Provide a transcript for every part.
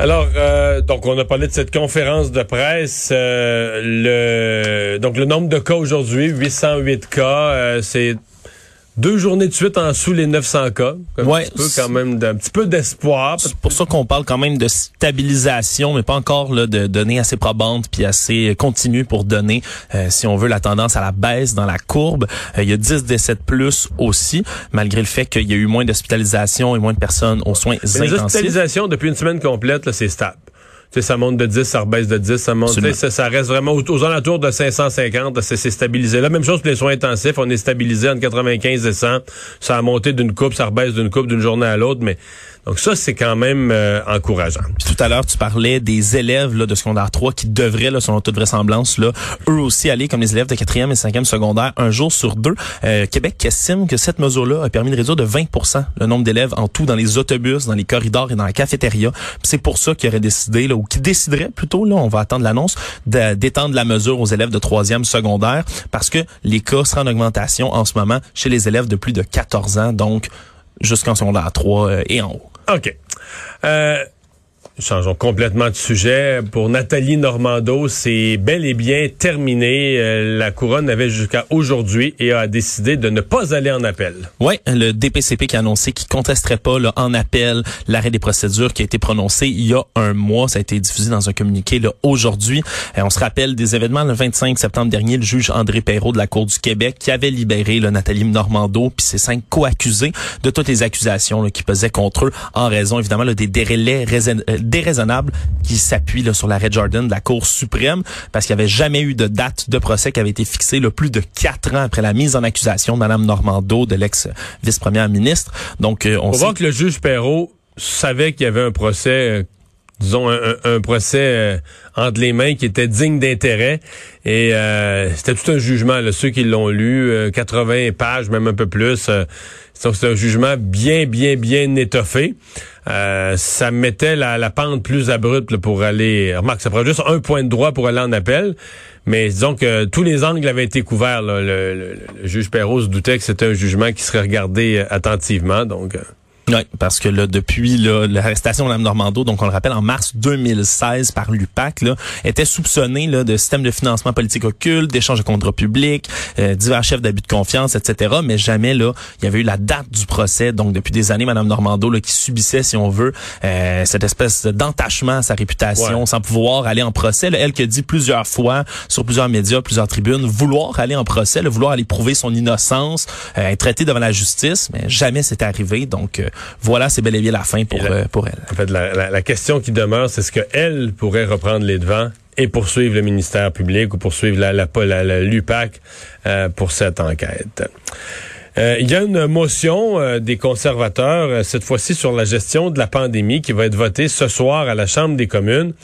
Alors, euh, donc on a parlé de cette conférence de presse. Euh, le donc le nombre de cas aujourd'hui, 808 cas, euh, c'est deux journées de suite en dessous les 900 cas. Un Ouais, petit peu quand même, d'un petit peu d'espoir. C'est pour ça qu'on parle quand même de stabilisation, mais pas encore là, de données assez probantes puis assez continues pour donner, euh, si on veut, la tendance à la baisse dans la courbe. Euh, il y a 10 décès de plus aussi, malgré le fait qu'il y a eu moins d'hospitalisation et moins de personnes aux soins Mais les intensifs. hospitalisations depuis une semaine complète, c'est stable. Sais, ça monte de 10, ça rebaisse de 10, ça monte, ça, ça reste vraiment aux, aux alentours de 550, là, c'est c'est stabilisé. La même chose pour les soins intensifs, on est stabilisé entre 95 et 100. Ça a monté d'une coupe, ça rebaisse d'une coupe d'une journée à l'autre, mais donc ça, c'est quand même euh, encourageant. Puis tout à l'heure, tu parlais des élèves là, de secondaire 3 qui devraient, là, selon toute vraisemblance, là, eux aussi aller comme les élèves de 4e et 5e secondaire un jour sur deux. Euh, Québec estime que cette mesure-là a permis de réduire de 20% le nombre d'élèves en tout dans les autobus, dans les corridors et dans la cafétéria. C'est pour ça qu'il aurait décidé, là, ou qui déciderait plutôt, là, on va attendre l'annonce, d'étendre la mesure aux élèves de 3e secondaire parce que les cas seraient en augmentation en ce moment chez les élèves de plus de 14 ans, donc jusqu'en secondaire 3 euh, et en haut. OK. Euh, changeons complètement de sujet. Pour Nathalie Normando, c'est bel et bien terminé. Euh, la couronne avait jusqu'à aujourd'hui et a décidé de ne pas aller en appel. Oui, le DPCP qui a annoncé qu'il contesterait pas là, en appel l'arrêt des procédures qui a été prononcé il y a un mois. Ça a été diffusé dans un communiqué aujourd'hui. Euh, on se rappelle des événements le 25 septembre dernier, le juge André Perrault de la Cour du Québec qui avait libéré là, Nathalie Normando puis ses cinq co-accusés de toutes les accusations là, qui pesaient contre eux en raison évidemment là, des délais raison- déraisonnables qui s'appuient là, sur l'arrêt Jordan de la Cour suprême parce qu'il n'y avait jamais eu de date de procès qui avait été fixée là, plus de quatre ans après la mise en accusation de Mme Normando, de l'ex-vice-première ministre. Donc, euh, on On sait voit que le juge Perrault savait qu'il y avait un procès, euh, disons, un, un- un procès euh, entre les mains qui était digne d'intérêt. Et euh, c'était tout un jugement. Là, ceux qui l'ont lu, euh, 80 pages, même un peu plus. euh, c'est un jugement bien, bien, bien étoffé. Euh, ça mettait la, la pente plus abrupte pour aller... Remarque, ça prend juste un point de droit pour aller en appel. Mais disons que tous les angles avaient été couverts. Le, juge Perrault se doutait que c'était un jugement qui serait regardé euh, attentivement. Donc... Oui, parce que là, depuis l'arrestation de Mme Normando, donc on le rappelle, en mars 2016 par l'UPAC, là, était soupçonné là, de système de financement politique occulte, d'échange de contrats publics, euh, divers chefs d'abus de confiance, etc. Mais jamais là, il y avait eu la date du procès. Donc depuis des années, Mme Normando là, qui subissait, si on veut, euh, cette espèce d'entachement à sa réputation, Ouais. sans pouvoir aller en procès. Là, elle qui a dit plusieurs fois sur plusieurs médias, plusieurs tribunes, vouloir aller en procès, là, vouloir aller prouver son innocence, euh, être traitée devant la justice, mais jamais c'est arrivé. Donc euh, voilà, c'est bel et bien la fin pour, la- euh, pour elle. En fait, la, la- la question qui demeure, c'est ce qu'elle pourrait reprendre les devants et poursuivre le ministère public ou poursuivre la, la, la- la- l'UPAC euh, pour cette enquête. Euh, Il y a une motion euh, des conservateurs, euh, cette fois-ci sur la gestion de la pandémie, qui va être votée ce soir à la Chambre des communes.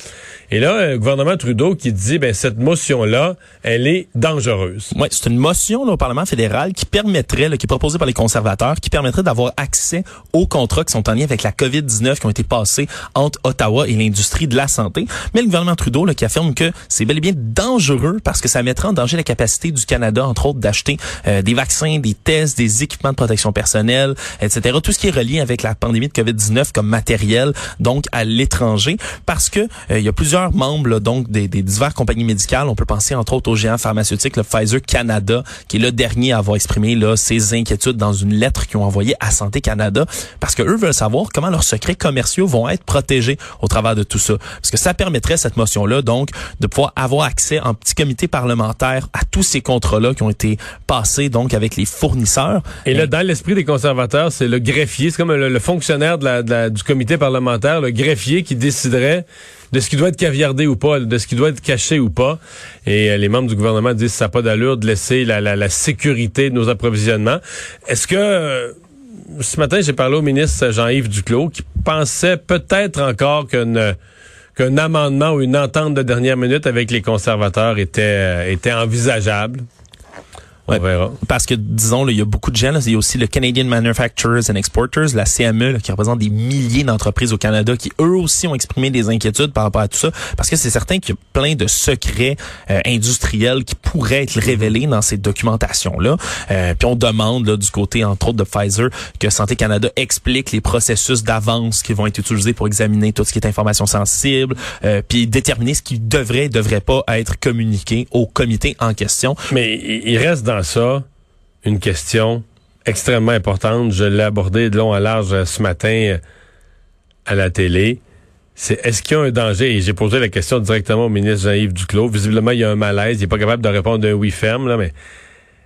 Et là, le gouvernement Trudeau qui dit, ben cette motion-là, elle est dangereuse. Oui, c'est une motion là, au Parlement fédéral qui permettrait, là, qui est proposée par les conservateurs, qui permettrait d'avoir accès aux contrats qui sont en lien avec la COVID-19 qui ont été passés entre Ottawa et l'industrie de la santé. Mais le gouvernement Trudeau là, qui affirme que c'est bel et bien dangereux parce que ça mettrait en danger la capacité du Canada, entre autres, d'acheter des vaccins, des tests, des équipements de protection personnelle, etc. Tout ce qui est relié avec la pandémie de COVID-19 comme matériel, donc à l'étranger, parce que euh, il y a plusieurs membres donc des, des diverses compagnies médicales. On peut penser entre autres au géant pharmaceutique, le Pfizer Canada, qui est le dernier à avoir exprimé là, ses inquiétudes dans une lettre qu'ils ont envoyée à Santé Canada, parce que eux veulent savoir comment leurs secrets commerciaux vont être protégés au travers de tout ça. Parce que ça permettrait cette motion-là, donc, de pouvoir avoir accès en petit comité parlementaire à tous ces contrats-là qui ont été passés donc avec les fournisseurs. Et là, dans l'esprit des conservateurs, c'est le greffier, c'est comme le, le fonctionnaire de la- de la- du comité parlementaire, le greffier qui déciderait de ce qui doit être caviardé ou pas, de ce qui doit être caché ou pas. Et euh, les membres du gouvernement disent que ça n'a pas d'allure de laisser la, la- la sécurité de nos approvisionnements. Est-ce que... euh, ce matin, j'ai parlé au ministre Jean-Yves Duclos qui pensait peut-être encore qu'une qu'un amendement ou une entente de dernière minute avec les conservateurs était, euh, était envisageable. On verra. Parce que, disons, il y a beaucoup de gens. Là, il y a aussi le Canadian Manufacturers and Exporters, la CME, là, qui représente des milliers d'entreprises au Canada, qui eux aussi ont exprimé des inquiétudes par rapport à tout ça. Parce que c'est certain qu'il y a plein de secrets euh, industriels qui pourraient être révélés dans ces documentations-là. Euh, puis on demande là, du côté, entre autres, de Pfizer, que Santé Canada explique les processus d'avance qui vont être utilisés pour examiner tout ce qui est information sensible, euh, puis déterminer ce qui devrait et devrait pas être communiqué au comité en question. Mais il reste dans ça une question extrêmement importante. Je l'ai abordée de long à large euh, ce matin euh, à la télé. C'est est-ce qu'il y a un danger? Et j'ai posé la question directement au ministre Jean-Yves Duclos. Visiblement, il y a un malaise. Il n'est pas capable de répondre d'un oui ferme, là, mais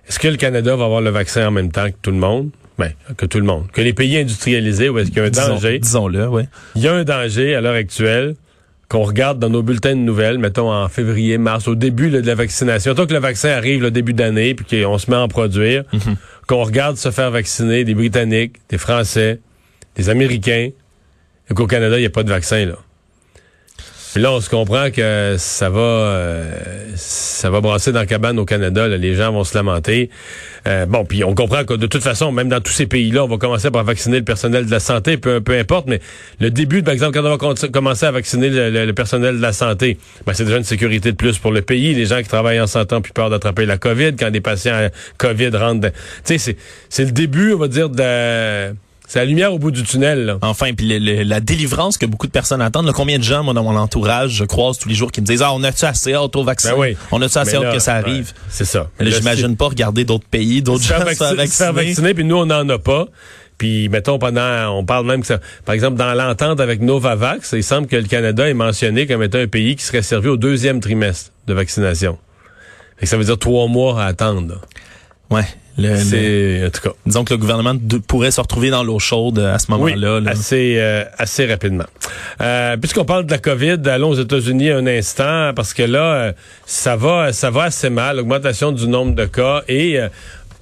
est-ce que le Canada va avoir le vaccin en même temps que tout le monde? Ben, que tout le monde. Que les pays industrialisés, ou est-ce qu'il y a un danger? Disons-le, oui. Il y a un danger à l'heure actuelle qu'on regarde dans nos bulletins de nouvelles, mettons en février, mars, au début de la vaccination, tant que le vaccin arrive le début d'année, puis qu'on se met à en produire, mhm. qu'on regarde se faire vacciner des Britanniques, des Français, des Américains, et qu'au Canada, il n'y a pas de vaccin, là. Là, on se comprend que ça va, euh, ça va brasser dans la cabane au Canada. Les gens vont se lamenter. Euh, bon, puis on comprend que de toute façon, même dans tous ces pays-là, on va commencer par vacciner le personnel de la santé, peu, peu importe. Mais le début, par exemple, quand on va commencer à vacciner le, personnel de la santé, ben, c'est déjà une sécurité de plus pour le pays. Les gens qui travaillent en santé ont plus peur d'attraper la COVID. Quand des patients COVID rentrent, tu sais, c'est le début, on va dire, de c'est la lumière au bout du tunnel. Là. Enfin, puis la délivrance que beaucoup de personnes attendent. combien de gens, moi, dans mon entourage, je croise tous les jours qui me disent, ah, on a-tu assez hâte au vaccin? Ben oui. On a-tu assez hâte que ça arrive? c'est ça. Mais j'imagine pas regarder d'autres pays, d'autres gens se faire vacciner. vacciner, puis nous, on n'en a pas. Puis, mettons, pendant, on parle même que ça, par exemple, dans l'entente avec Novavax, il semble que le Canada est mentionné comme étant un pays qui serait servi au deuxième trimestre de vaccination. Et ça veut dire trois mois à attendre. Ouais. C'est en tout cas. Disons que le gouvernement pourrait se retrouver dans l'eau chaude à ce moment-là. assez euh, assez rapidement. Euh, puisqu'on parle de la COVID, allons aux États-Unis un instant parce que là, euh, ça va ça va assez mal. L'augmentation du nombre de cas et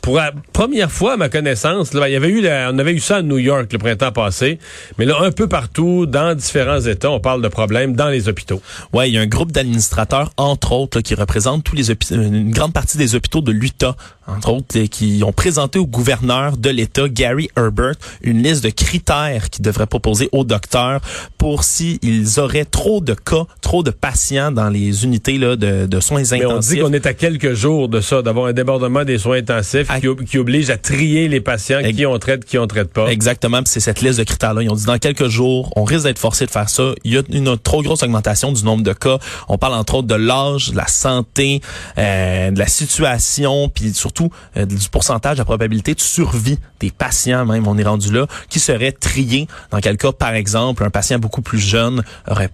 pour la première fois, à ma connaissance, là, il y avait eu, on avait eu ça à New York le printemps passé, mais là, un peu partout, dans différents États, on parle de problèmes dans les hôpitaux. Ouais, il y a un groupe d'administrateurs, entre autres, qui représentent tous les une grande partie des hôpitaux de l'Utah, entre autres, qui ont présenté au gouverneur de l'État, Gary Herbert, une liste de critères qu'ils devraient proposer aux docteurs pour s'ils auraient trop de cas, trop de patients dans les unités là, de, de soins intensifs. Mais on dit qu'on est à quelques jours de ça, d'avoir un débordement des soins intensifs qui, oblige à trier les patients, qui on traite, qui on traite pas. Exactement, c'est cette liste de critères-là. Ils ont dit dans quelques jours, on risque d'être forcé de faire ça. Il y a une trop grosse augmentation du nombre de cas. On parle entre autres de l'âge, de la santé, euh, de la situation, puis surtout euh, du pourcentage de la probabilité de survie des patients, même on est rendu là, qui seraient triés. Dans quel cas, par exemple, un patient beaucoup plus jeune aurait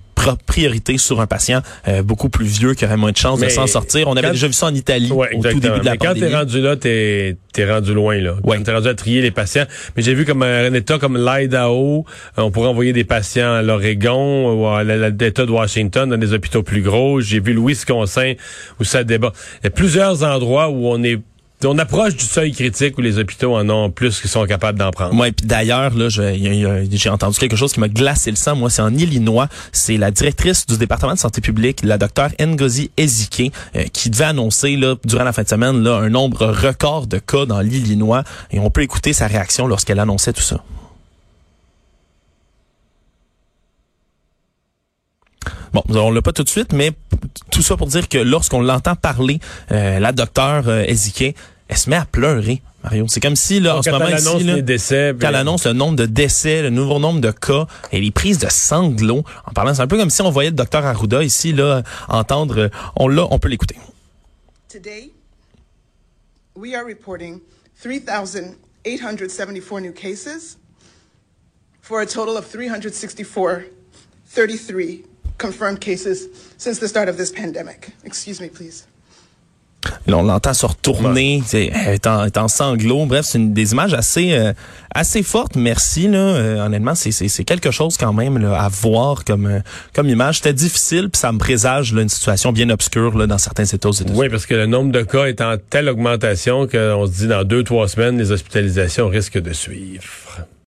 priorité sur un patient euh, beaucoup plus vieux qui aurait moins de chances de s'en sortir. On avait déjà vu ça en Italie au tout début de la Mais quand t'es rendu là, t'es es rendu loin là. Ouais. T'es rendu à trier les patients. Mais j'ai vu comme un État comme l'Idaho, on pourrait envoyer des patients à l'Oregon ou à l'État de Washington dans des hôpitaux plus gros. J'ai vu le Wisconsin où ça débat. Il y a plusieurs endroits où on est on approche du seuil critique où les hôpitaux en ont plus qu'ils sont capables d'en prendre. Moi, puis d'ailleurs, là, j'ai entendu quelque chose qui m'a glacé le sang. Moi, c'est en Illinois. C'est la directrice du département de santé publique, la docteure Ngozi Ezike, euh, qui devait annoncer là, durant la fin de semaine là, un nombre record de cas dans l'Illinois. Et on peut écouter sa réaction lorsqu'elle annonçait tout ça. Bon, on l'a pas tout de suite, mais tout ça pour dire que lorsqu'on l'entend parler, euh, la docteure euh, elle se met à pleurer. Mario, c'est comme si là en ce moment elle annonce les décès, quand elle annonce le nombre de décès, le nouveau nombre de cas, et les prises de sanglots. En parlant, c'est un peu comme si on voyait le docteur Arruda ici là entendre. On l'a, on peut l'écouter. Today, we are reporting 3,874 new cases for a total of 364, 33 confirmed cases since the start of this pandemic. Excuse me, please. On l'entend se retourner, est en, est en sanglots. Bref, c'est une des images assez euh, assez fortes. Merci là. Euh, honnêtement, c'est c'est quelque chose quand même là, à voir comme euh, comme image. C'était difficile, puis ça me présage là, une situation bien obscure là, dans certains États aux Oui, parce que le nombre de cas est en telle augmentation qu'on se dit dans deux trois semaines, les hospitalisations risquent de suivre.